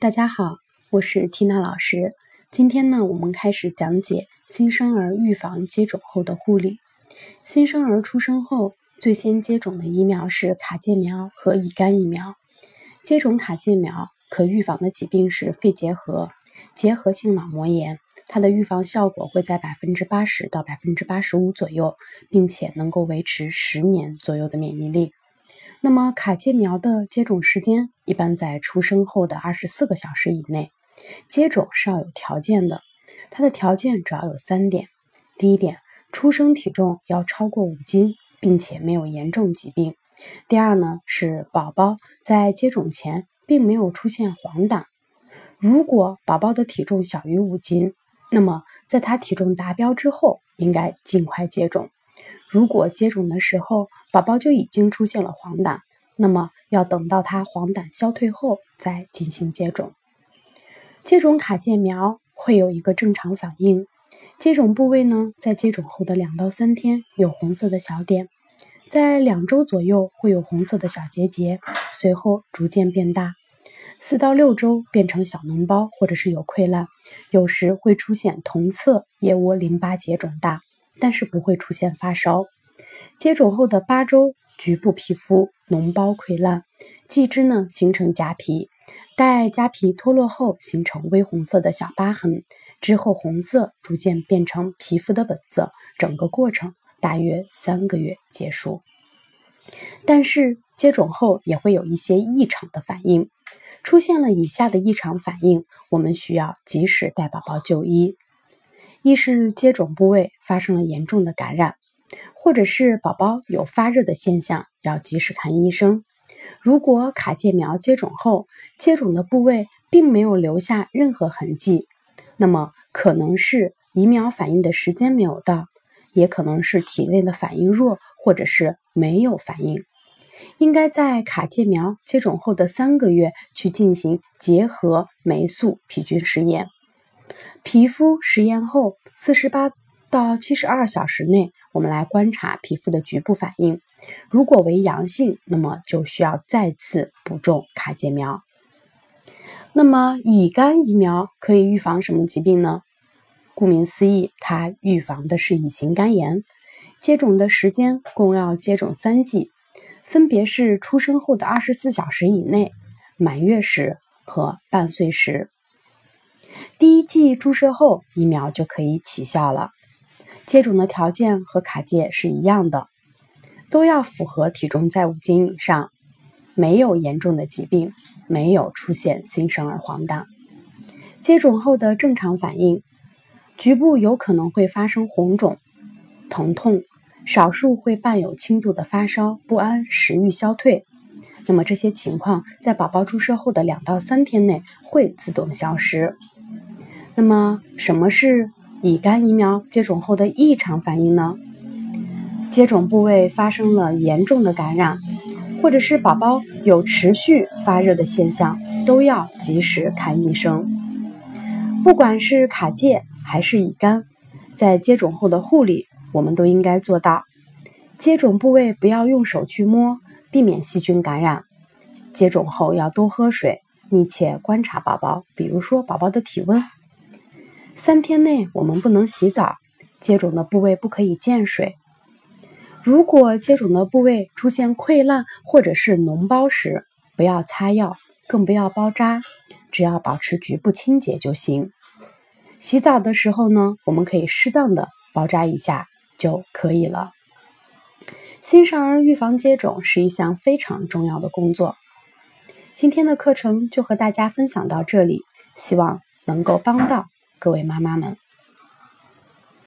大家好，我是缇娜老师。今天呢，我们开始讲解新生儿预防接种后的护理。新生儿出生后，最先接种的疫苗是卡介苗和乙肝疫苗。接种卡介苗可预防的疾病是肺结核、结核性脑膜炎，它的预防效果会在百分之八十到百分之八十五左右，并且能够维持十年左右的免疫力。那么卡介苗的接种时间一般在出生后的二十四个小时以内。接种是要有条件的，它的条件主要有三点：第一点，出生体重要超过五斤，并且没有严重疾病；第二呢，是宝宝在接种前并没有出现黄疸。如果宝宝的体重小于五斤，那么在他体重达标之后，应该尽快接种。如果接种的时候宝宝就已经出现了黄疸，那么要等到他黄疸消退后再进行接种。接种卡介苗会有一个正常反应，接种部位呢在接种后的两到三天有红色的小点，在两周左右会有红色的小结节，随后逐渐变大，四到六周变成小脓包或者是有溃烂，有时会出现同侧腋窝淋巴结肿大。但是不会出现发烧。接种后的八周，局部皮肤脓包溃烂，继之呢形成痂皮，待痂皮脱落后形成微红色的小疤痕，之后红色逐渐变成皮肤的本色，整个过程大约三个月结束。但是接种后也会有一些异常的反应，出现了以下的异常反应，我们需要及时带宝宝就医。一是接种部位发生了严重的感染，或者是宝宝有发热的现象，要及时看医生。如果卡介苗接种后，接种的部位并没有留下任何痕迹，那么可能是疫苗反应的时间没有到，也可能是体内的反应弱，或者是没有反应。应该在卡介苗接种后的三个月去进行结合霉素皮菌试验。皮肤实验后四十八到七十二小时内，我们来观察皮肤的局部反应。如果为阳性，那么就需要再次补种卡介苗。那么乙肝疫苗可以预防什么疾病呢？顾名思义，它预防的是乙型肝炎。接种的时间共要接种三剂，分别是出生后的二十四小时以内、满月时和半岁时。第一剂注射后，疫苗就可以起效了。接种的条件和卡介是一样的，都要符合体重在五斤以上，没有严重的疾病，没有出现新生儿黄疸。接种后的正常反应，局部有可能会发生红肿、疼痛，少数会伴有轻度的发烧、不安、食欲消退。那么这些情况在宝宝注射后的两到三天内会自动消失。那么，什么是乙肝疫苗接种后的异常反应呢？接种部位发生了严重的感染，或者是宝宝有持续发热的现象，都要及时看医生。不管是卡介还是乙肝，在接种后的护理，我们都应该做到：接种部位不要用手去摸，避免细菌感染；接种后要多喝水，密切观察宝宝，比如说宝宝的体温。三天内我们不能洗澡，接种的部位不可以见水。如果接种的部位出现溃烂或者是脓包时，不要擦药，更不要包扎，只要保持局部清洁就行。洗澡的时候呢，我们可以适当的包扎一下就可以了。新生儿预防接种是一项非常重要的工作。今天的课程就和大家分享到这里，希望能够帮到。各位妈妈们。